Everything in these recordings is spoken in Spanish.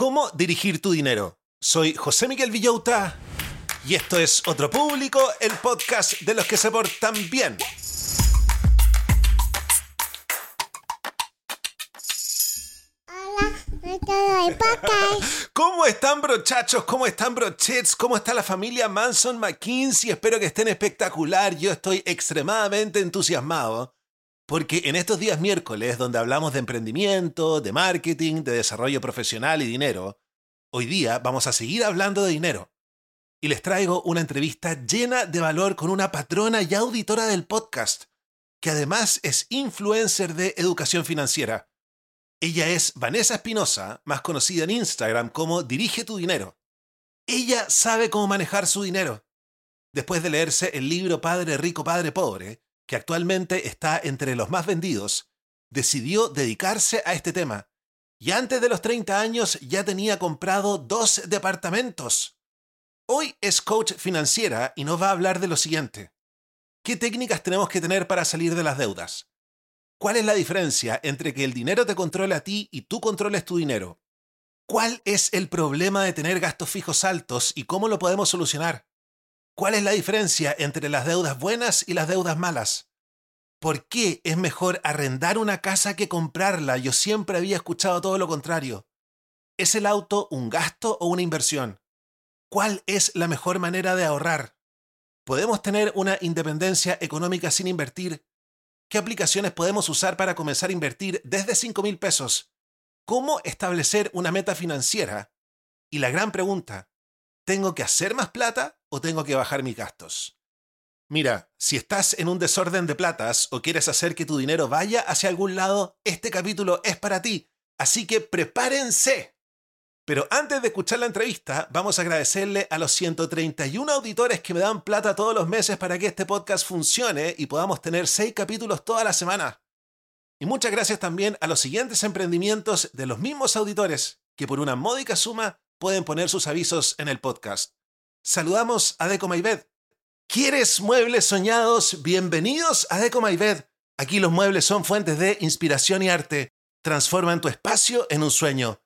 ¿Cómo dirigir tu dinero? Soy José Miguel Villauta y esto es Otro Público, el podcast de los que se portan bien. ¿Cómo están brochachos? ¿Cómo están brochets? ¿Cómo está la familia Manson McKinsey? Espero que estén espectacular. Yo estoy extremadamente entusiasmado porque en estos días miércoles, donde hablamos de emprendimiento, de marketing, de desarrollo profesional y dinero, hoy día vamos a seguir hablando de dinero. Y les traigo una entrevista llena de valor con una patrona y auditora del podcast, que además es influencer de educación financiera. Ella es Vanessa Espinosa, más conocida en Instagram como Dirige tu dinero. Ella sabe cómo manejar su dinero. Después de leerse el libro Padre Rico, Padre Pobre, que actualmente está entre los más vendidos, decidió dedicarse a este tema. Y antes de los 30 años ya tenía comprado dos departamentos. Hoy es coach financiera y nos va a hablar de lo siguiente. ¿Qué técnicas tenemos que tener para salir de las deudas? ¿Cuál es la diferencia entre que el dinero te controle a ti y tú controles tu dinero? ¿Cuál es el problema de tener gastos fijos altos y cómo lo podemos solucionar? ¿Cuál es la diferencia entre las deudas buenas y las deudas malas? ¿Por qué es mejor arrendar una casa que comprarla? Yo siempre había escuchado todo lo contrario. ¿Es el auto un gasto o una inversión? ¿Cuál es la mejor manera de ahorrar? ¿Podemos tener una independencia económica sin invertir? ¿Qué aplicaciones podemos usar para comenzar a invertir desde 5 mil pesos? ¿Cómo establecer una meta financiera? Y la gran pregunta, ¿tengo que hacer más plata o tengo que bajar mis gastos? Mira, si estás en un desorden de platas o quieres hacer que tu dinero vaya hacia algún lado, este capítulo es para ti. Así que prepárense. Pero antes de escuchar la entrevista, vamos a agradecerle a los 131 auditores que me dan plata todos los meses para que este podcast funcione y podamos tener 6 capítulos toda la semana. Y muchas gracias también a los siguientes emprendimientos de los mismos auditores que por una módica suma pueden poner sus avisos en el podcast. Saludamos a Deco ¿Quieres muebles soñados? Bienvenidos a Deco Aquí los muebles son fuentes de inspiración y arte. Transforman tu espacio en un sueño.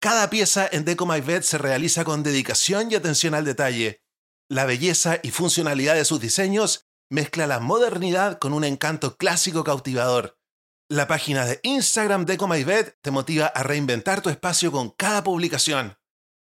Cada pieza en Deco se realiza con dedicación y atención al detalle. La belleza y funcionalidad de sus diseños mezcla la modernidad con un encanto clásico cautivador. La página de Instagram Deco te motiva a reinventar tu espacio con cada publicación.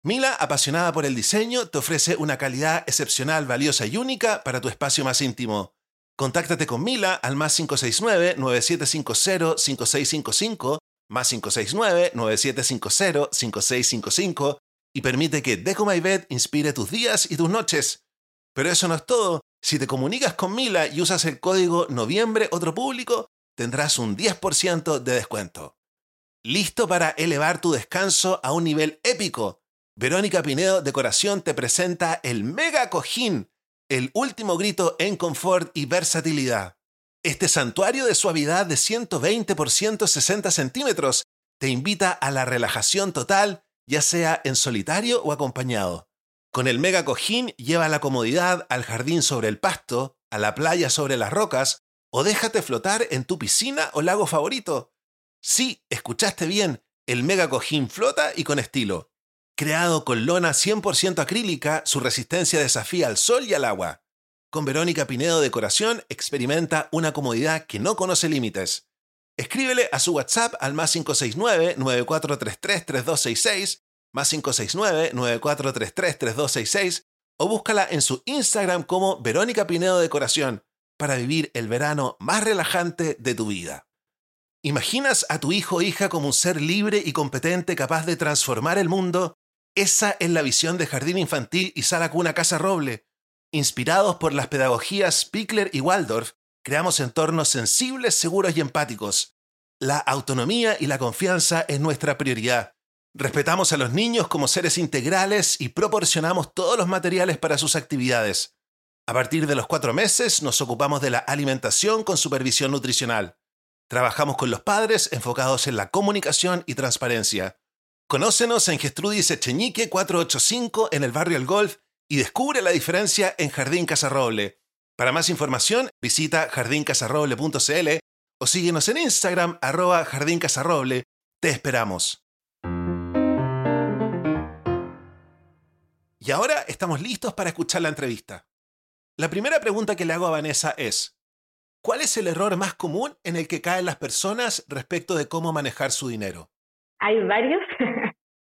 Mila, apasionada por el diseño, te ofrece una calidad excepcional, valiosa y única para tu espacio más íntimo. Contáctate con Mila al más 569-9750-5655, más 569-9750-5655 y permite que Deco My Bed inspire tus días y tus noches. Pero eso no es todo. Si te comunicas con Mila y usas el código noviembre otro público, tendrás un 10% de descuento. ¿Listo para elevar tu descanso a un nivel épico? Verónica Pinedo Decoración te presenta el Mega Cojín, el último grito en confort y versatilidad. Este santuario de suavidad de 120 por 160 centímetros te invita a la relajación total, ya sea en solitario o acompañado. Con el Mega Cojín lleva la comodidad al jardín sobre el pasto, a la playa sobre las rocas, o déjate flotar en tu piscina o lago favorito. Sí, escuchaste bien, el Mega Cojín flota y con estilo. Creado con lona 100% acrílica, su resistencia desafía al sol y al agua. Con Verónica Pinedo Decoración experimenta una comodidad que no conoce límites. Escríbele a su WhatsApp al más 569-9433-3266, más 569-9433-3266, o búscala en su Instagram como Verónica Pinedo Decoración para vivir el verano más relajante de tu vida. ¿Imaginas a tu hijo o hija como un ser libre y competente capaz de transformar el mundo esa es la visión de Jardín Infantil y Sala Cuna Casa Roble. Inspirados por las pedagogías Pickler y Waldorf, creamos entornos sensibles, seguros y empáticos. La autonomía y la confianza es nuestra prioridad. Respetamos a los niños como seres integrales y proporcionamos todos los materiales para sus actividades. A partir de los cuatro meses nos ocupamos de la alimentación con supervisión nutricional. Trabajamos con los padres enfocados en la comunicación y transparencia. Conócenos en Gestrudis Echeñique 485 en el barrio El Golf y descubre la diferencia en Jardín Casarroble. Para más información, visita jardincasarroble.cl o síguenos en Instagram arroba Jardín Te esperamos. Y ahora estamos listos para escuchar la entrevista. La primera pregunta que le hago a Vanessa es, ¿cuál es el error más común en el que caen las personas respecto de cómo manejar su dinero? Hay varios,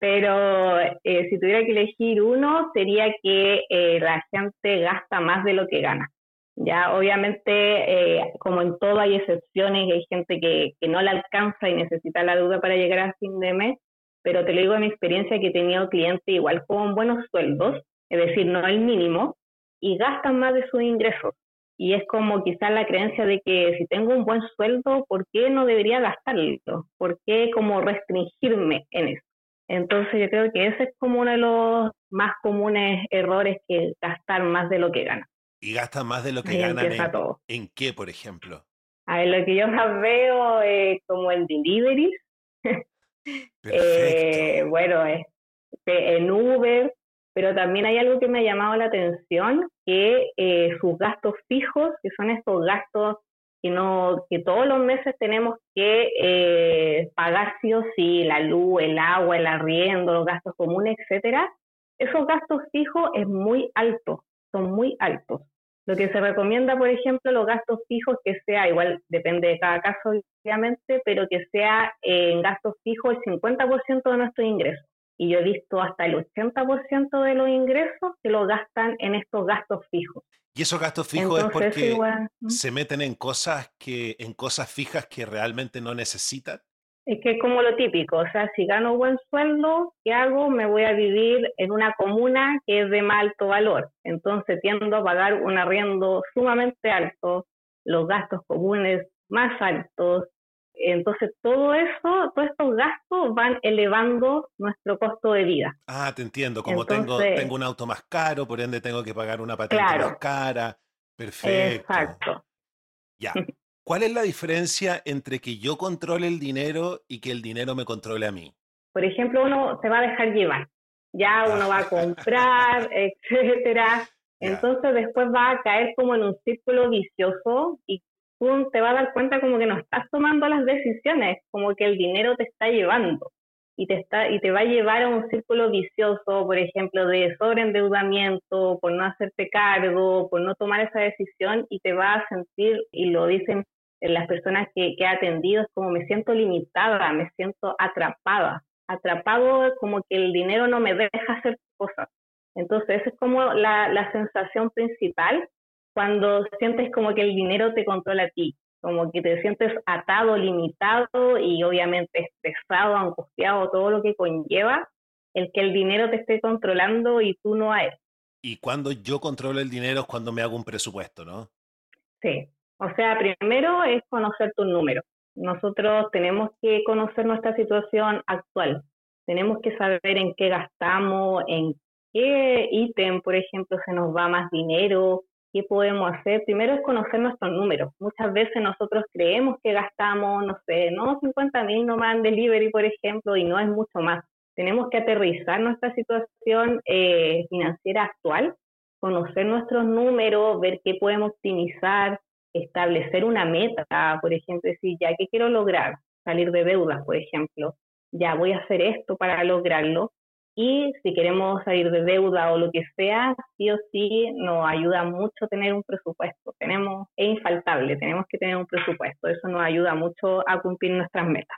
pero eh, si tuviera que elegir uno, sería que eh, la gente gasta más de lo que gana. Ya, obviamente, eh, como en todo hay excepciones, hay gente que, que no la alcanza y necesita la deuda para llegar a fin de mes, pero te lo digo en mi experiencia que he tenido clientes igual con buenos sueldos, es decir, no el mínimo, y gastan más de sus ingresos. Y es como quizás la creencia de que si tengo un buen sueldo, ¿por qué no debería gastarlo? ¿Por qué como restringirme en eso? Entonces yo creo que ese es como uno de los más comunes errores que gastar más de lo que gana. ¿Y gastan más de lo que ganan en, en, qué, por ejemplo? A ver, lo que yo más veo es como en deliveries. eh, bueno, en Uber, pero también hay algo que me ha llamado la atención, que eh, sus gastos fijos, que son estos gastos que, no, que todos los meses tenemos que eh, pagar sí o sí, la luz, el agua, el arriendo, los gastos comunes, etcétera, esos gastos fijos es muy alto, son muy altos. Lo que se recomienda, por ejemplo, los gastos fijos que sea, igual depende de cada caso, obviamente, pero que sea en gastos fijos el 50% de nuestro ingreso y yo he visto hasta el 80% de los ingresos que lo gastan en estos gastos fijos. Y esos gastos fijos es porque se meten en cosas que en cosas fijas que realmente no necesitan. Es que es como lo típico, o sea, si gano buen sueldo, ¿qué hago? Me voy a vivir en una comuna que es de más alto valor. Entonces tiendo a pagar un arriendo sumamente alto, los gastos comunes más altos, entonces, todo eso, todos estos gastos van elevando nuestro costo de vida. Ah, te entiendo. Como tengo, tengo un auto más caro, por ende tengo que pagar una patente más cara. Perfecto. Exacto. Ya. ¿Cuál es la diferencia entre que yo controle el dinero y que el dinero me controle a mí? Por ejemplo, uno se va a dejar llevar. Ya uno va a comprar, etcétera. Entonces después va a caer como en un círculo vicioso y te vas a dar cuenta como que no estás tomando las decisiones, como que el dinero te está llevando y te, está, y te va a llevar a un círculo vicioso, por ejemplo, de sobreendeudamiento, por no hacerte cargo, por no tomar esa decisión y te va a sentir, y lo dicen las personas que, que he atendido, es como me siento limitada, me siento atrapada, atrapado como que el dinero no me deja hacer cosas. Entonces, esa es como la sensación principal cuando sientes como que el dinero te controla a ti, como que te sientes atado, limitado y obviamente estresado, angustiado, todo lo que conlleva el que el dinero te esté controlando y tú no a él. Y cuando yo controlo el dinero es cuando me hago un presupuesto, ¿no? Sí, o sea, primero es conocer tus números. Nosotros tenemos que conocer nuestra situación actual. Tenemos que saber en qué gastamos, en qué ítem, por ejemplo, se nos va más dinero, ¿Qué podemos hacer? Primero es conocer nuestros números. Muchas veces nosotros creemos que gastamos, no sé, no 50 mil nomás en delivery, por ejemplo, y no es mucho más. Tenemos que aterrizar nuestra situación eh, financiera actual, conocer nuestros números, ver qué podemos optimizar, establecer una meta, por ejemplo, decir, ya, ¿qué quiero lograr? Salir de deudas, por ejemplo. Ya voy a hacer esto para lograrlo y si queremos salir de deuda o lo que sea, sí o sí nos ayuda mucho tener un presupuesto. Tenemos, es infaltable, tenemos que tener un presupuesto. Eso nos ayuda mucho a cumplir nuestras metas.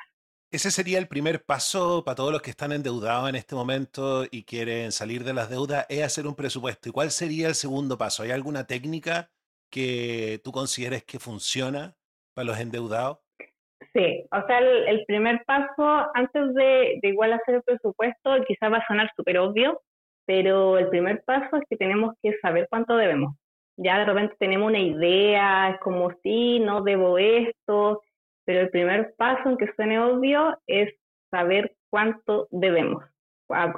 Ese sería el primer paso para todos los que están endeudados en este momento y quieren salir de las deudas, es hacer un presupuesto. ¿Y cuál sería el segundo paso? ¿Hay alguna técnica que tú consideres que funciona para los endeudados? Sí, o sea, el, primer paso, antes de, igual hacer el presupuesto, quizás va a sonar súper obvio, pero el primer paso es que tenemos que saber cuánto debemos. Ya de repente tenemos una idea, es como sí, no debo esto, pero el primer paso, aunque suene obvio, es saber cuánto debemos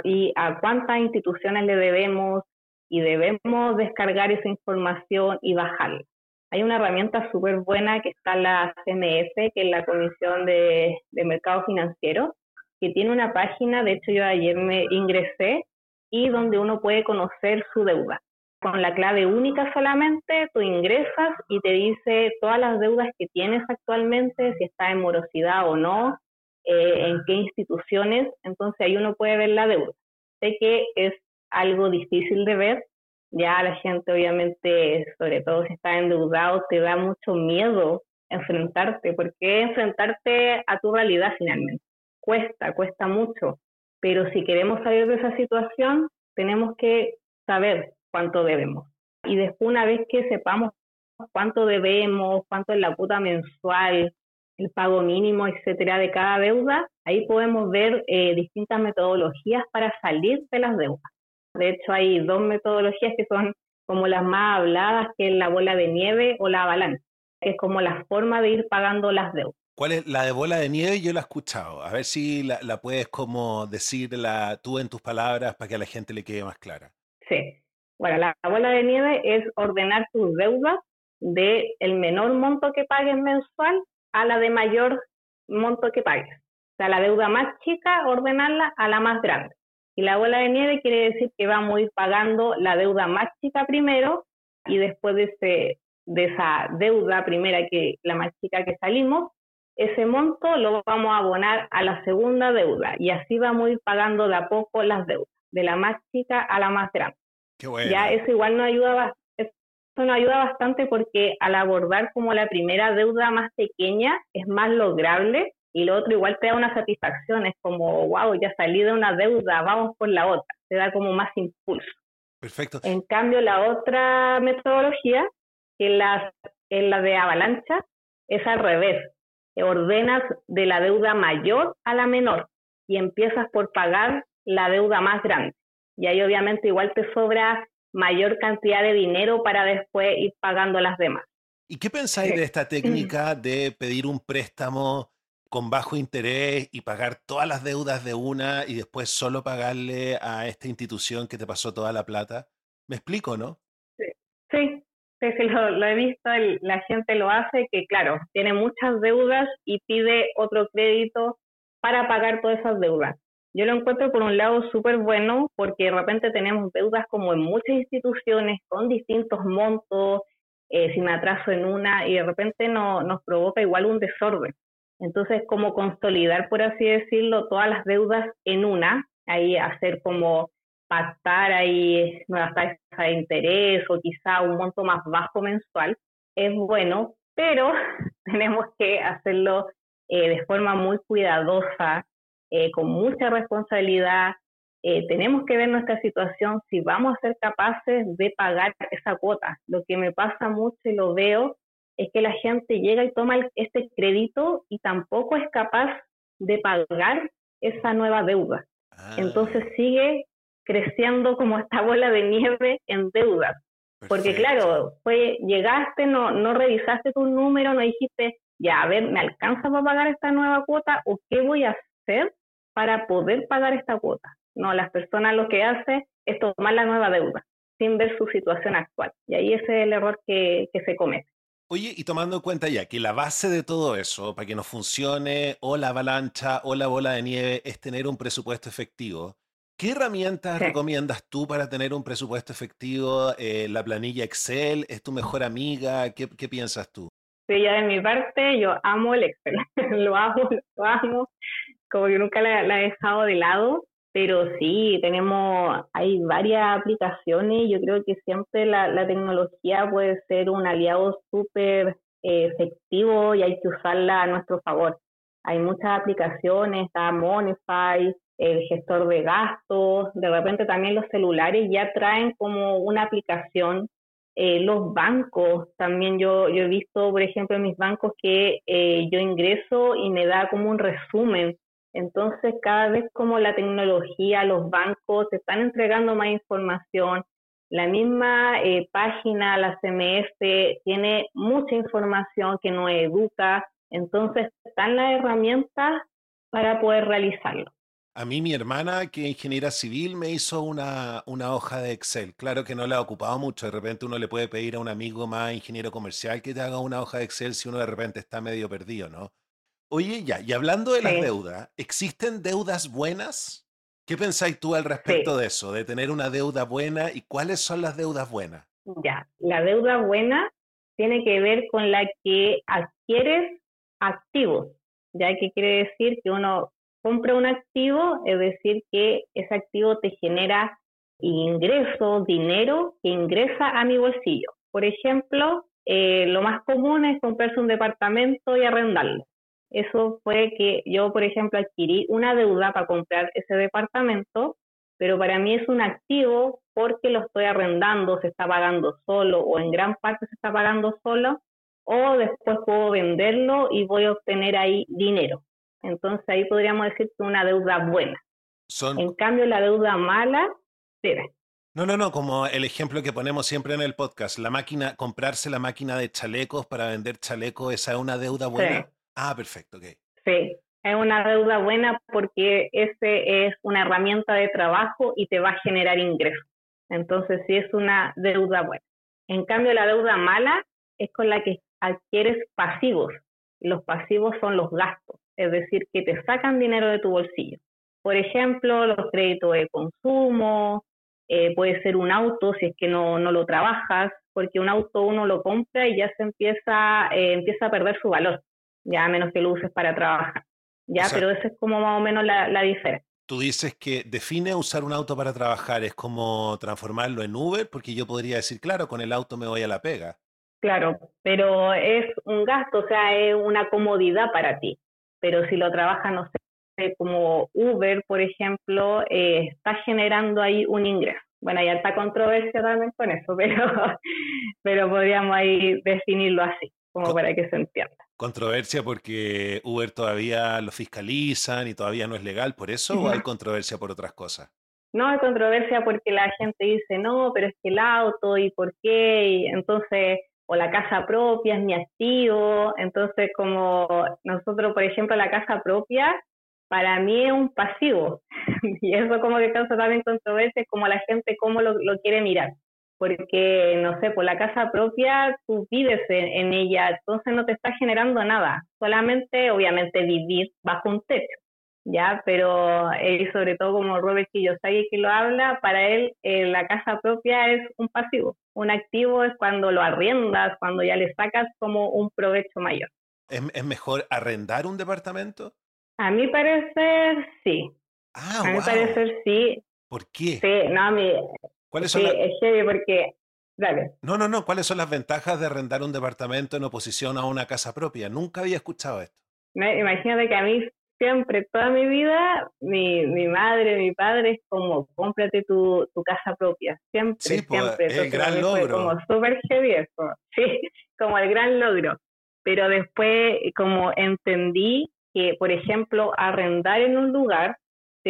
y a cuántas instituciones le debemos y debemos descargar esa información y bajarla. Hay una herramienta súper buena que está la CMF, que es la Comisión de, Mercado Financiero, que tiene una página, de hecho yo ayer me ingresé, y donde uno puede conocer su deuda. Con la clave única solamente, tú ingresas y te dice todas las deudas que tienes actualmente, si está en morosidad o no, eh, en qué instituciones, entonces ahí uno puede ver la deuda. Sé que es algo difícil de ver. Ya la gente obviamente, sobre todo si está endeudado, te da mucho miedo enfrentarte, porque enfrentarte a tu realidad finalmente. Cuesta, cuesta mucho, pero si queremos salir de esa situación, tenemos que saber cuánto debemos. Y después, una vez que sepamos cuánto debemos, cuánto es la cuota mensual, el pago mínimo, etcétera, de cada deuda, ahí podemos ver eh, distintas metodologías para salir de las deudas. De hecho, hay dos metodologías que son como las más habladas, que es la bola de nieve o la avalancha, que es como la forma de ir pagando las deudas. ¿Cuál es la de bola de nieve? Yo la he escuchado. A ver si la, la puedes como decirla tú en tus palabras para que a la gente le quede más clara. Sí. Bueno, la bola de nieve es ordenar tus deudas de el menor monto que pagues mensual a la de mayor monto que pagues. O sea, la deuda más chica, ordenarla a la más grande. Y la bola de nieve quiere decir que vamos a ir pagando la deuda más chica primero y después de, ese, de esa deuda primera, que la más chica que salimos, ese monto lo vamos a abonar a la segunda deuda y así vamos a ir pagando de a poco las deudas, de la más chica a la más grande. Ya eso igual nos ayuda, eso nos ayuda bastante porque al abordar como la primera deuda más pequeña es más lograble y lo otro igual te da una satisfacción, es como, wow, ya salí de una deuda, vamos por la otra, te da como más impulso. Perfecto. En cambio, la otra metodología, que la, en la de avalancha, es al revés. Ordenas de la deuda mayor a la menor y empiezas por pagar la deuda más grande y ahí obviamente igual te sobra mayor cantidad de dinero para después ir pagando las demás. ¿Y qué pensáis de esta técnica de pedir un préstamo con bajo interés y pagar todas las deudas de una y después solo pagarle a esta institución que te pasó toda la plata? ¿Me explico, no? Sí, sí, sí, lo, he visto, la gente lo hace, que claro, tiene muchas deudas y pide otro crédito para pagar todas esas deudas. Yo lo encuentro por un lado súper bueno porque de repente tenemos deudas como en muchas instituciones con distintos montos, eh, sin atraso en una y de repente no, nos provoca igual un desorden. Entonces, como consolidar, por así decirlo, todas las deudas en una, ahí hacer como pactar ahí nuevas tasas de interés o quizá un monto más bajo mensual, es bueno, pero tenemos que hacerlo eh, de forma muy cuidadosa, eh, con mucha responsabilidad. Eh, tenemos que ver nuestra situación si vamos a ser capaces de pagar esa cuota. Lo que me pasa mucho y lo veo es que la gente llega y toma este crédito y tampoco es capaz de pagar esa nueva deuda. Ah. Entonces sigue creciendo como esta bola de nieve en deudas. Porque claro, fue, llegaste, no, no revisaste tu número, no dijiste, ya, a ver, ¿me alcanza para pagar esta nueva cuota o qué voy a hacer para poder pagar esta cuota. No, las personas lo que hacen es tomar la nueva deuda sin ver su situación actual. Y ahí ese es el error que, que se comete. Oye, y tomando en cuenta ya que la base de todo eso, para que no funcione o la avalancha o la bola de nieve, es tener un presupuesto efectivo, ¿qué herramientas recomiendas tú para tener un presupuesto efectivo? Eh, ¿La planilla Excel es tu mejor amiga? ¿Qué, qué piensas tú? Sí, ya de mi parte, yo amo el Excel. lo amo, lo amo como que nunca la, he dejado de lado, pero sí, tenemos, hay varias aplicaciones y yo creo que siempre la, tecnología puede ser un aliado súper eh, efectivo y hay que usarla a nuestro favor. Hay muchas aplicaciones, está Monify, el gestor de gastos, de repente también los celulares ya traen como una aplicación. Eh, los bancos, también yo, yo he visto, por ejemplo, en mis bancos que eh, yo ingreso y me da como un resumen entonces, cada vez como la tecnología, los bancos están entregando más información, la misma eh, página, la CMF, tiene mucha información que nos educa, entonces están las herramientas para poder realizarlo. A mí mi hermana, que es ingeniera civil, me hizo una, una hoja de Excel. Claro que no la ha ocupado mucho. De repente uno le puede pedir a un amigo más ingeniero comercial que te haga una hoja de Excel si uno de repente está medio perdido, ¿no? Oye, ya, y hablando de las deudas, ¿existen deudas buenas? ¿Qué pensáis tú al respecto de eso, de tener una deuda buena y cuáles son las deudas buenas? Ya, la deuda buena tiene que ver con la que adquieres activos, ya que quiere decir que uno compra un activo, es decir, que ese activo te genera ingreso, dinero que ingresa a mi bolsillo. Por ejemplo, eh, lo más común es comprarse un departamento y arrendarlo. Eso fue que yo, por ejemplo, adquirí una deuda para comprar ese departamento, pero para mí es un activo porque lo estoy arrendando, se está pagando solo o en gran parte se está pagando solo, o después puedo venderlo y voy a obtener ahí dinero. Entonces ahí podríamos decir que una deuda buena. En cambio, la deuda mala, debe. No, no, no, como el ejemplo que ponemos siempre en el podcast, la máquina, comprarse la máquina de chalecos para vender chalecos, ¿esa es una deuda buena? Ah, perfecto, ok. Sí, es una deuda buena porque ese es una herramienta de trabajo y te va a generar ingresos. Entonces, sí es una deuda buena. En cambio, la deuda mala es con la que adquieres pasivos. Los pasivos son los gastos, es decir, que te sacan dinero de tu bolsillo. Por ejemplo, los créditos de consumo, eh, puede ser un auto si es que no, no, lo trabajas, porque un auto uno lo compra y ya se empieza, eh, empieza a perder su valor, ya a menos que lo uses para trabajar. Ya, pero esa es como más o menos la, la diferencia. Tú dices que define usar un auto para trabajar, es como transformarlo en Uber, porque yo podría decir, claro, con el auto me voy a la pega. Claro, pero es un gasto, o sea, es una comodidad para ti. Pero si lo trabajas, no sé, como Uber, por ejemplo, eh, está generando ahí un ingreso. Bueno, hay alta controversia también con eso, pero, pero podríamos ahí definirlo así, como para que se entienda. Controversia porque Uber todavía lo fiscalizan y todavía no es legal, ¿por eso o hay controversia por otras cosas? No hay controversia porque la gente dice, no, pero es que el auto y por qué, y entonces o la casa propia es mi activo. Entonces, como nosotros, por ejemplo, la casa propia, para mí es un pasivo. y eso como que causa también controversia, como la gente cómo lo, quiere mirar. Porque, no sé, por la casa propia tú vives en, ella, entonces no te está generando nada. Solamente, obviamente, vivir bajo un techo. ¿ya? Pero él, sobre todo como Robert Kiyosaki que lo habla, para él eh, la casa propia es un pasivo. Un activo es cuando lo arriendas, cuando ya le sacas como un provecho mayor. ¿Es, mejor arrendar un departamento? A mi parecer, sí. Ah, a mi parecer, sí. ¿Por qué? Sí, no, a mí... ¿Cuáles son sí, es heavy porque... Dale. No, no, no. ¿Cuáles son las ventajas de arrendar un departamento en oposición a una casa propia? Nunca había escuchado esto. Imagínate que a mí siempre, toda mi vida, mi, mi madre, mi padre es como, cómprate tu, tu casa propia. Siempre, sí, pues, siempre. el gran logro. como súper heavy sí, como el gran logro. Pero después, como entendí que, por ejemplo, arrendar en un lugar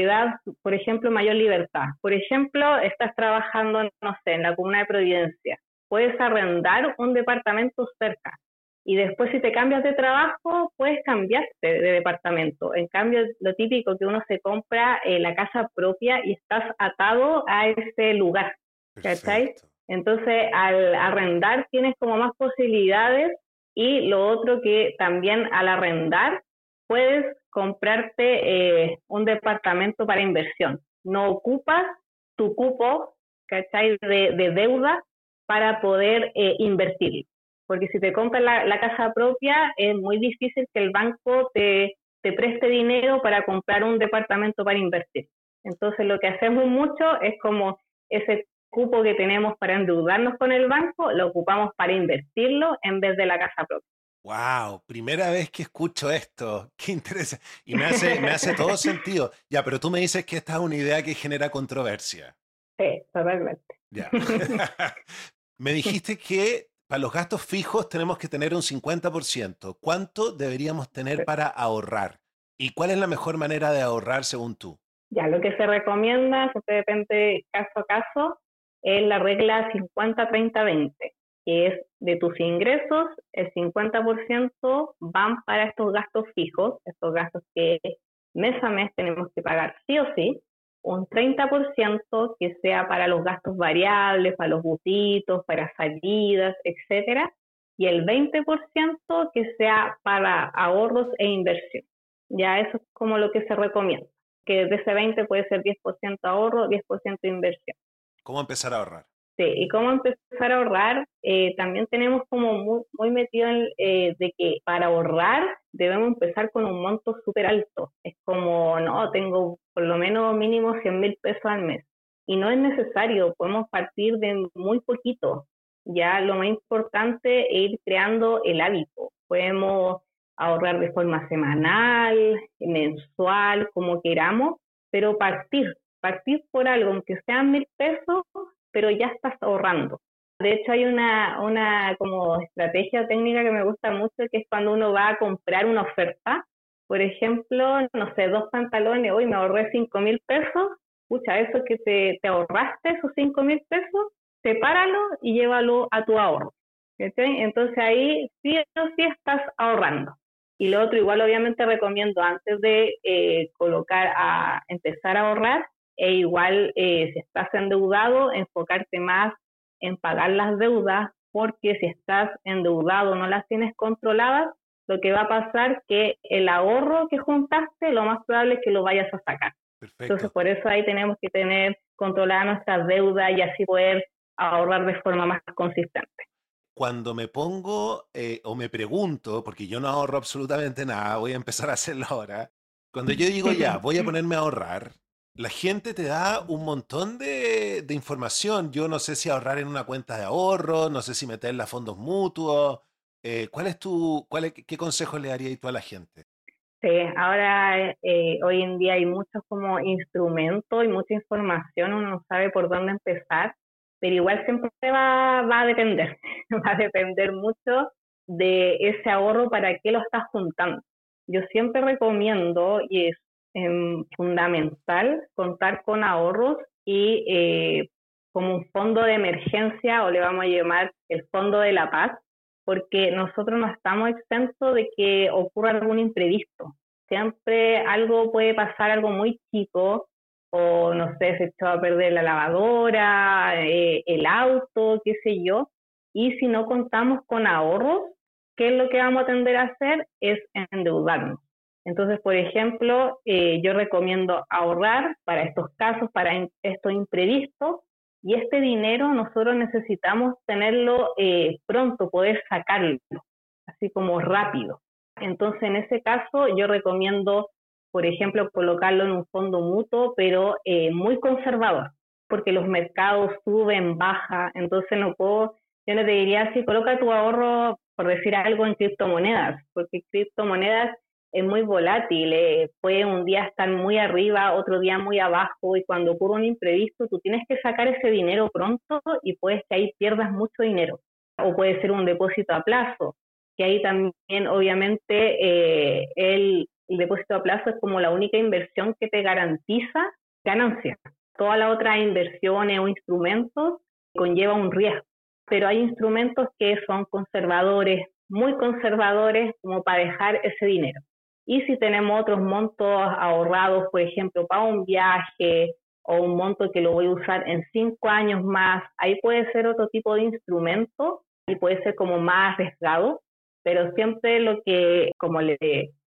da, por ejemplo, mayor libertad. Por ejemplo, estás trabajando, no sé, en la comuna de Providencia. Puedes arrendar un departamento cerca y después si te cambias de trabajo, puedes cambiarte de departamento. En cambio, lo típico que uno se compra eh, la casa propia y estás atado a ese lugar. ¿Cachai? Entonces, al arrendar tienes como más posibilidades y lo otro que también al arrendar puedes comprarte eh, un departamento para inversión. No ocupas tu cupo. De, de deuda para poder eh, invertir porque si te compras la, casa propia es muy difícil que el banco te, te preste dinero para comprar un departamento para invertir. Entonces lo que hacemos mucho es como ese cupo que tenemos para endeudarnos con el banco, lo ocupamos para invertirlo en vez de la casa propia. Wow, primera vez que escucho esto. Qué interesante. Y me hace, me hace todo sentido. Ya, pero tú me dices que esta es una idea que genera controversia. Sí, totalmente. Ya. me dijiste que para los gastos fijos tenemos que tener un 50%. ¿Cuánto deberíamos tener para ahorrar? ¿Y cuál es la mejor manera de ahorrar según tú? Ya, lo que se recomienda, eso depende caso a caso, es la regla 50-30-20, que es de tus ingresos, el 50% van para estos gastos fijos, estos gastos que mes a mes tenemos que pagar sí o sí, un 30% que sea para los gastos variables, para los gustitos, para salidas, etcétera, y el 20% que sea para ahorros e inversión. Ya eso es como lo que se recomienda, que de ese 20 puede ser 10% ahorro, 10% inversión. ¿Cómo empezar a ahorrar? Sí, y cómo empezar a ahorrar, eh, también tenemos como muy, metido en, eh, de que para ahorrar debemos empezar con un monto súper alto. Es como, no, tengo por lo menos mínimo 100 mil pesos al mes. y no es necesario, podemos partir de muy poquito. Ya lo más importante es ir creando el hábito. Podemos ahorrar de forma semanal, mensual, como queramos, pero partir, partir por algo, aunque sean mil pesos, pero ya estás ahorrando. De hecho, hay una, una como estrategia técnica que me gusta mucho, que es cuando uno va a comprar una oferta. Por ejemplo, no sé, dos pantalones, hoy me ahorré cinco mil pesos. Pucha, eso que te, te ahorraste, esos cinco mil pesos, sepáralo y llévalo a tu ahorro. Entonces ahí sí o sí estás ahorrando. Y lo otro, igual obviamente recomiendo antes de eh, colocar a empezar a ahorrar, e igual eh, si estás endeudado, enfocarte más en pagar las deudas, porque si estás endeudado no las tienes controladas, lo que va a pasar que el ahorro que juntaste, lo más probable es que lo vayas a sacar. Entonces, por eso ahí tenemos que tener controlada nuestras deudas y así poder ahorrar de forma más consistente. Cuando me pongo eh, o me pregunto, porque yo no ahorro absolutamente nada, voy a empezar a hacerlo ahora, cuando yo digo ya, voy a ponerme a ahorrar, la gente te da un montón de, información. Yo no sé si ahorrar en una cuenta de ahorro, no sé si meterla a fondos mutuos. Eh, ¿Cuál es tu, cuál qué consejo le darías tú a la gente? Sí, ahora eh, hoy en día hay muchos como instrumentos y mucha información, uno no sabe por dónde empezar pero igual siempre va, va a depender, va a depender mucho de ese ahorro para qué lo estás juntando. Yo siempre recomiendo, y em, fundamental, contar con ahorros y eh, como un fondo de emergencia, o le vamos a llamar el fondo de la paz, porque nosotros no estamos exentos de que ocurra algún imprevisto. Siempre algo puede pasar, algo muy chico, o no sé, se echó a perder la lavadora, eh, el auto, qué sé yo. Y si no contamos con ahorros, ¿qué es lo que vamos a tender a hacer? Es endeudarnos. Entonces, por ejemplo, eh, yo recomiendo ahorrar para estos casos, para estos imprevistos, y este dinero nosotros necesitamos tenerlo eh, pronto, poder sacarlo, así como rápido. Entonces, en ese caso, yo recomiendo por ejemplo, colocarlo en un fondo mutuo, pero eh, muy conservador, porque los mercados suben, baja, entonces no puedo, yo no diría si coloca tu ahorro, por decir algo, en criptomonedas, porque criptomonedas es muy volátil, eh, puede un día estar muy arriba, otro día muy abajo, y cuando ocurre un imprevisto, tú tienes que sacar ese dinero pronto y puedes que ahí pierdas mucho dinero, o puede ser un depósito a plazo, que ahí también obviamente eh, el depósito a plazo es como la única inversión que te garantiza ganancias. Todas las otras inversiones o instrumentos conllevan un riesgo, pero hay instrumentos que son conservadores, muy conservadores, como para dejar ese dinero. Y si tenemos otros montos ahorrados, por ejemplo, para un viaje o un monto que lo voy a usar en cinco años más, ahí puede ser otro tipo de instrumento y puede ser como más arriesgado, pero siempre lo que, como le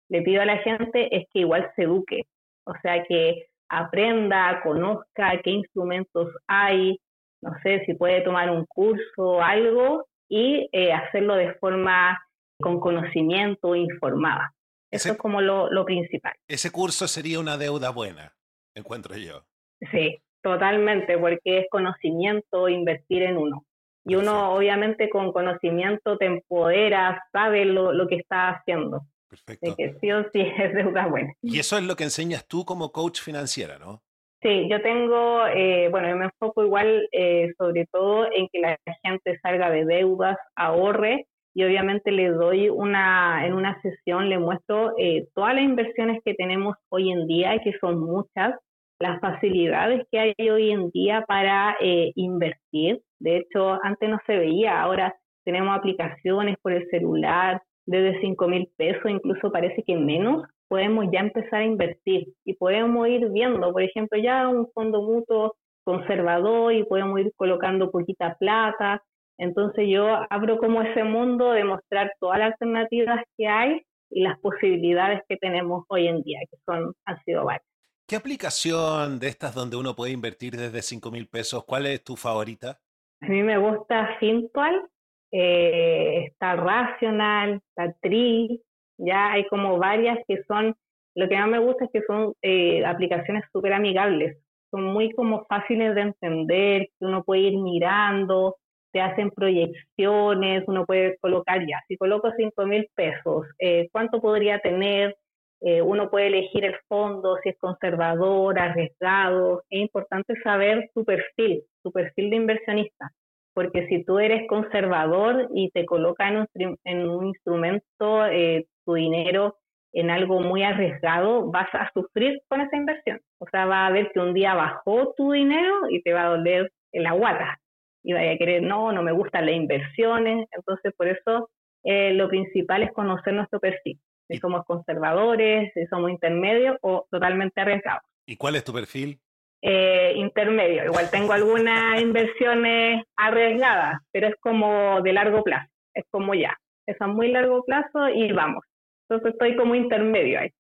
pido a la gente es que igual se eduque, o sea, que aprenda, conozca qué instrumentos hay, no sé si puede tomar un curso o algo y eh, hacerlo de forma con conocimiento informada. Eso es como lo, lo principal. Ese curso sería una deuda buena, encuentro yo. Sí, totalmente, porque es conocimiento, invertir en uno. Y uno obviamente con conocimiento te empodera, sabe lo, lo que está haciendo. Perfecto. que sí o sí es deuda buena. Y eso es lo que enseñas tú como coach financiera, ¿no? Sí, yo tengo, eh, bueno, yo me enfoco igual eh, sobre todo en que la gente salga de deudas, ahorre y obviamente le doy una, en una sesión le muestro eh, todas las inversiones que tenemos hoy en día, y que son muchas, las facilidades que hay hoy en día para invertir. De hecho, antes no se veía, ahora tenemos aplicaciones por el celular, desde 5 mil pesos, incluso parece que menos, podemos ya empezar a invertir y podemos ir viendo, por ejemplo, ya un fondo mutuo conservador y podemos ir colocando poquita plata. Entonces yo abro como ese mundo de mostrar todas las alternativas que hay y las posibilidades que tenemos hoy en día, que son, han sido varias. ¿Qué aplicación de estas donde uno puede invertir desde 5 mil pesos, cuál es tu favorita? A mí me gusta Fintual, eh, está Racional, está Tri, ya hay como varias que son, lo que más me gusta es que son eh, aplicaciones súper amigables, son muy como fáciles de entender, que uno puede ir mirando, te hacen proyecciones, uno puede colocar ya, si coloco 5 mil pesos, eh, ¿cuánto podría tener? Eh, uno puede elegir el fondo, si es conservador, arriesgado. Es importante saber tu perfil, tu perfil de inversionista, porque si tú eres conservador y te coloca en un, en un instrumento eh, tu dinero en algo muy arriesgado, vas a sufrir con esa inversión. O sea, va a ver que un día bajó tu dinero y te va a doler la guata. Y vaya a querer, no, no me gustan las inversiones. Entonces, por eso eh, lo principal es conocer nuestro perfil. Si somos conservadores, si somos intermedios o totalmente arriesgados. ¿Y cuál es tu perfil? Eh, intermedio. Igual tengo algunas inversiones arriesgadas, pero es como de largo plazo. Es como ya. Es a muy largo plazo y vamos. Entonces estoy como intermedio ahí.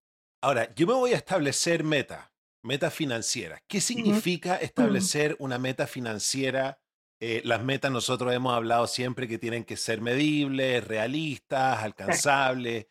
Ahora, yo me voy a establecer meta, meta financiera. ¿Qué significa establecer una meta financiera? Eh, las metas nosotros hemos hablado siempre que tienen que ser medibles, realistas, alcanzables.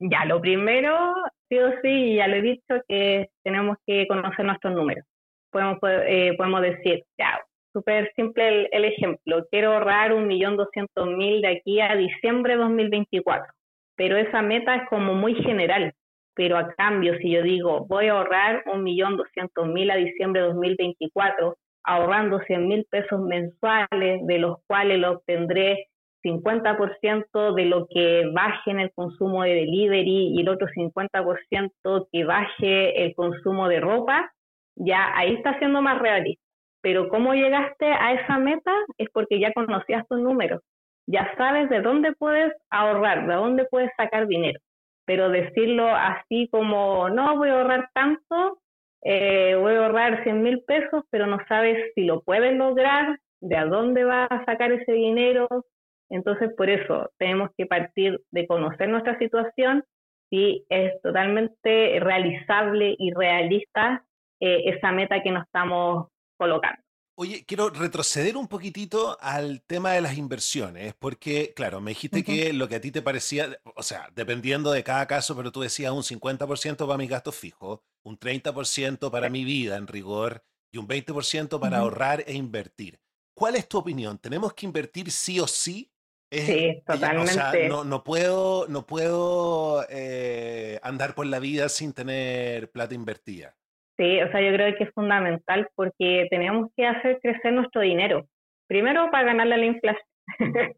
Ya, lo primero, sí o sí, ya lo he dicho, que tenemos que conocer nuestros números. Podemos, eh, podemos decir, ya, súper simple el, el, ejemplo, quiero ahorrar un millón doscientos mil de aquí a diciembre de 2024 pero esa meta es como muy general. Pero a cambio, si yo digo, voy a ahorrar un millón doscientos mil a diciembre de 2024, ahorrando 100 mil pesos mensuales, de los cuales lo obtendré 50% de lo que baje en el consumo de delivery y el otro 50% que baje el consumo de ropa, ya ahí está siendo más realista. Pero cómo llegaste a esa meta es porque ya conocías tus números ya sabes de dónde puedes ahorrar, de dónde puedes sacar dinero. Pero decirlo así como, no, voy a ahorrar tanto, eh, voy a ahorrar 100 mil pesos, pero no sabes si lo puedes lograr, de a dónde vas a sacar ese dinero. Entonces, por eso tenemos que partir de conocer nuestra situación, si es totalmente realizable y realista eh, esa meta que nos estamos colocando. Oye, quiero retroceder un poquitito al tema de las inversiones, porque, claro, me dijiste que lo que a ti te parecía, o sea, dependiendo de cada caso, pero tú decías un 50% para mis gastos fijos, un 30% para mi vida en rigor y un 20% para ahorrar e invertir. ¿Cuál es tu opinión? ¿Tenemos que invertir sí o sí? sí, totalmente. O sea, no, no puedo, no puedo eh, andar por la vida sin tener plata invertida. Sí, o sea, yo creo que es fundamental porque tenemos que hacer crecer nuestro dinero. Primero, para ganarle la inflación.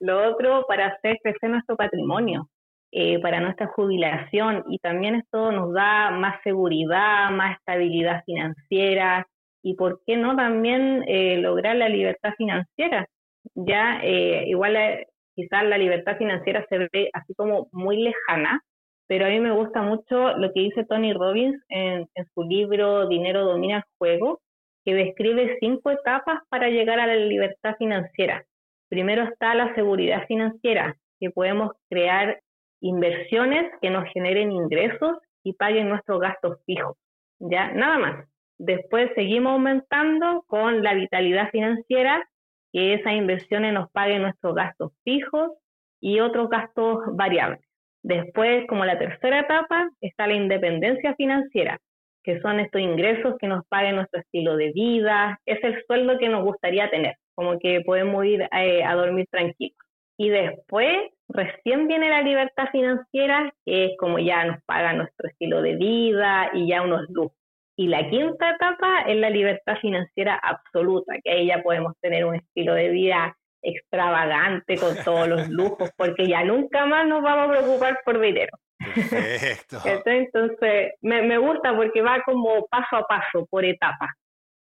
Lo otro, para hacer crecer nuestro patrimonio, eh, para nuestra jubilación. Y también esto nos da más seguridad, más estabilidad financiera y, ¿por qué no, también eh, lograr la libertad financiera? Ya, eh, igual quizás la libertad financiera se ve así como muy lejana, pero a mí me gusta mucho lo que dice Tony Robbins en, su libro Dinero domina el juego, que describe cinco etapas para llegar a la libertad financiera. Primero está la seguridad financiera, que podemos crear inversiones que nos generen ingresos y paguen nuestros gastos fijos. Ya, nada más. Después seguimos aumentando con la vitalidad financiera, que esas inversiones nos paguen nuestros gastos fijos y otros gastos variables. Después, como la tercera etapa, está la independencia financiera, que son estos ingresos que nos paguen nuestro estilo de vida, es el sueldo que nos gustaría tener, como que podemos ir eh, a dormir tranquilos. Y después, recién viene la libertad financiera, que es como ya nos paga nuestro estilo de vida y ya unos lujos. Y la quinta etapa es la libertad financiera absoluta, que ahí ya podemos tener un estilo de vida extravagante con todos los lujos, porque ya nunca más nos vamos a preocupar por dinero. Perfecto. Entonces, me, me gusta porque va como paso a paso, por etapas.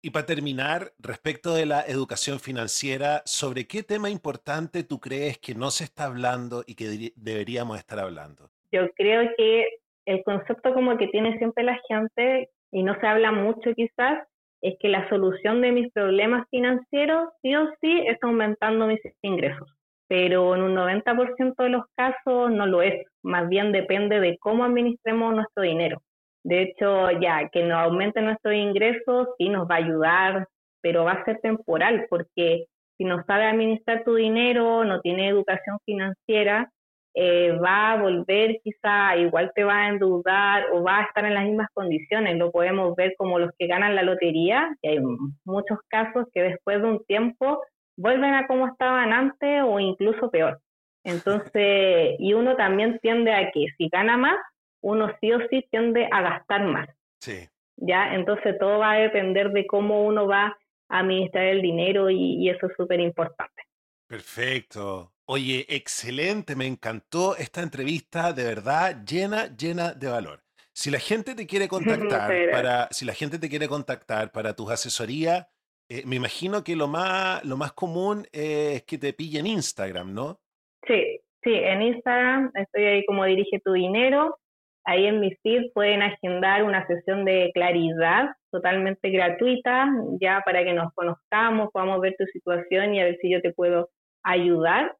Y para terminar, respecto de la educación financiera, ¿sobre qué tema importante tú crees que no se está hablando y que deberíamos estar hablando? Yo creo que el concepto como que tiene siempre la gente, y no se habla mucho quizás, es que la solución de mis problemas financieros sí o sí es aumentando mis ingresos, pero en un 90% de los casos no lo es, más bien depende de cómo administremos nuestro dinero. De hecho, ya que nos aumente nuestros ingresos sí nos va a ayudar, pero va a ser temporal porque si no sabe administrar tu dinero, no tiene educación financiera, eh, va a volver quizá, igual te va a endeudar o va a estar en las mismas condiciones. Lo podemos ver como los que ganan la lotería, y hay muchos casos que después de un tiempo vuelven a como estaban antes o incluso peor. Entonces, y uno también tiende a que si gana más, uno sí o sí tiende a gastar más. Sí. ¿Ya? Entonces todo va a depender de cómo uno va a administrar el dinero y, eso es súper importante. Perfecto. Oye, excelente, me encantó esta entrevista, de verdad, llena, llena de valor. Si la gente te quiere contactar para, si la gente te quiere contactar para tus asesorías, eh, me imagino que lo más, lo más común es que te pillen Instagram, ¿no? Sí, sí, en Instagram estoy ahí como dirige tu dinero. Ahí en mi feed pueden agendar una sesión de claridad totalmente gratuita, ya para que nos conozcamos, podamos ver tu situación y a ver si yo te puedo ayudar.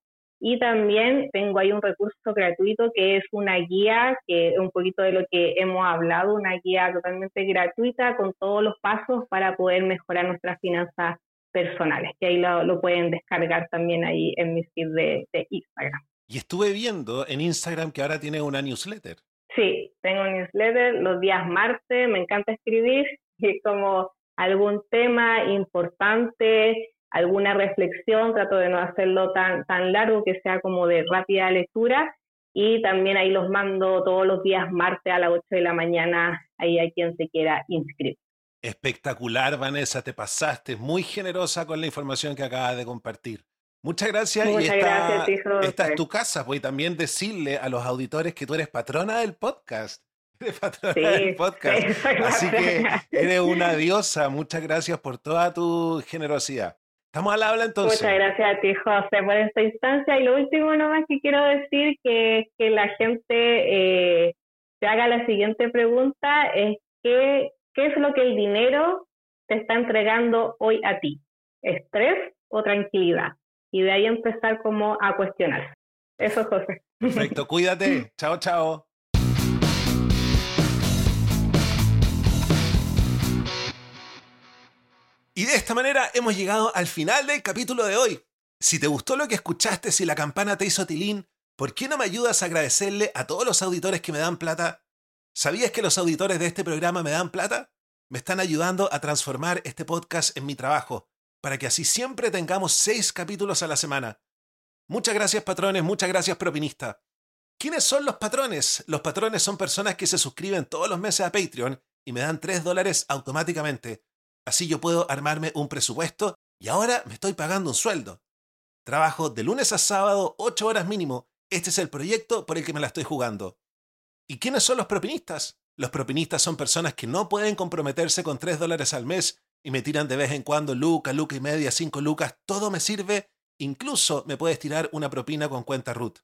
Y también tengo ahí un recurso gratuito que es una guía, que es un poquito de lo que hemos hablado, una guía totalmente gratuita con todos los pasos para poder mejorar nuestras finanzas personales, que ahí lo, pueden descargar también ahí en mi feed de, de Instagram. Y estuve viendo en Instagram que ahora tiene una newsletter. Sí, tengo un newsletter los días martes, me encanta escribir, y como algún tema importante, alguna reflexión, trato de no hacerlo tan, tan largo, que sea como de rápida lectura, y también ahí los mando todos los días martes a las 8 de la mañana, ahí a quien se quiera inscribir. Espectacular, Vanessa, te pasaste, muy generosa con la información que acabas de compartir. Muchas gracias. Muchas y esta, gracias, esta es tu casa. Voy también decirle a los auditores que tú eres patrona del podcast. Eres patrona del podcast. Así que eres una diosa. Muchas gracias por toda tu generosidad. Estamos al habla entonces. Muchas gracias a ti, José, por esta instancia. Y lo último nomás que quiero decir que, que la gente eh, se haga la siguiente pregunta es que, ¿qué es lo que el dinero te está entregando hoy a ti? ¿Estrés o tranquilidad? y de ahí empezar como a cuestionar. Eso es José. Perfecto, cuídate. chao, chao. Y de esta manera hemos llegado al final del capítulo de hoy. Si te gustó lo que escuchaste, si la campana te hizo tilín, ¿por qué no me ayudas a agradecerle a todos los auditores que me dan plata? ¿Sabías que los auditores de este programa me dan plata? Me están ayudando a transformar este podcast en mi trabajo para que así siempre tengamos seis capítulos a la semana. Muchas gracias patrones, muchas gracias propinista. ¿Quiénes son los patrones? Los patrones son personas que se suscriben todos los meses a Patreon y me dan 3 dólares automáticamente. Así yo puedo armarme un presupuesto y ahora me estoy pagando un sueldo. Trabajo de lunes a sábado, 8 horas mínimo. Este es el proyecto por el que me la estoy jugando. ¿Y quiénes son los propinistas? Los propinistas son personas que no pueden comprometerse con 3 dólares al mes y me tiran de vez en cuando lucas, lucas y media, cinco lucas, todo me sirve, incluso me puedes tirar una propina con cuenta root.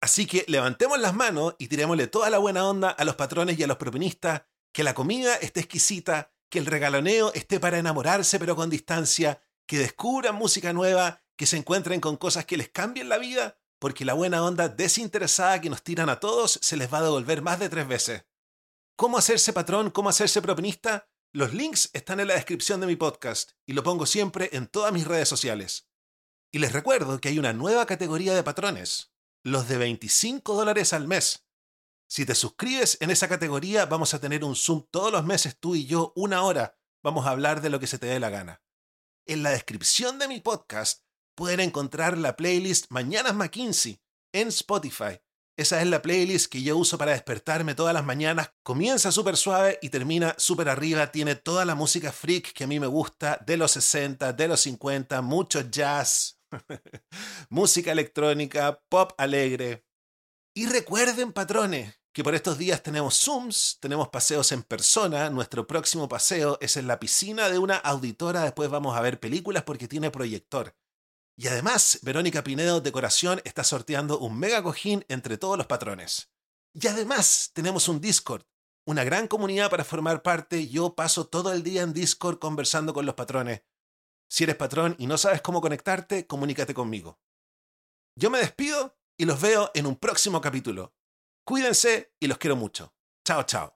Así que levantemos las manos y tirémosle toda la buena onda a los patrones y a los propinistas, que la comida esté exquisita, que el regaloneo esté para enamorarse pero con distancia, que descubran música nueva, que se encuentren con cosas que les cambien la vida, porque la buena onda desinteresada que nos tiran a todos se les va a devolver más de tres veces. ¿Cómo hacerse patrón? ¿Cómo hacerse propinista? Los links están en la descripción de mi podcast y lo pongo siempre en todas mis redes sociales. Y les recuerdo que hay una nueva categoría de patrones, los de 25 dólares al mes. Si te suscribes en esa categoría vamos a tener un Zoom todos los meses tú y yo, una hora. Vamos a hablar de lo que se te dé la gana. En la descripción de mi podcast pueden encontrar la playlist Mañanas McKinsey en Spotify esa es la playlist que yo uso para despertarme todas las mañanas. Comienza súper suave y termina súper arriba. Tiene toda la música freak que a mí me gusta, de los 60, de los 50, mucho jazz, música electrónica, pop alegre. Y recuerden, patrones, que por estos días tenemos Zooms, tenemos paseos en persona. Nuestro próximo paseo es en la piscina de una auditora. Después vamos a ver películas porque tiene proyector. Y además, Verónica Pinedo Decoración está sorteando un mega cojín entre todos los patrones. Y además, tenemos un Discord, una gran comunidad para formar parte. Yo paso todo el día en Discord conversando con los patrones. Si eres patrón y no sabes cómo conectarte, comunícate conmigo. Yo me despido y los veo en un próximo capítulo. Cuídense y los quiero mucho. Chao, chao.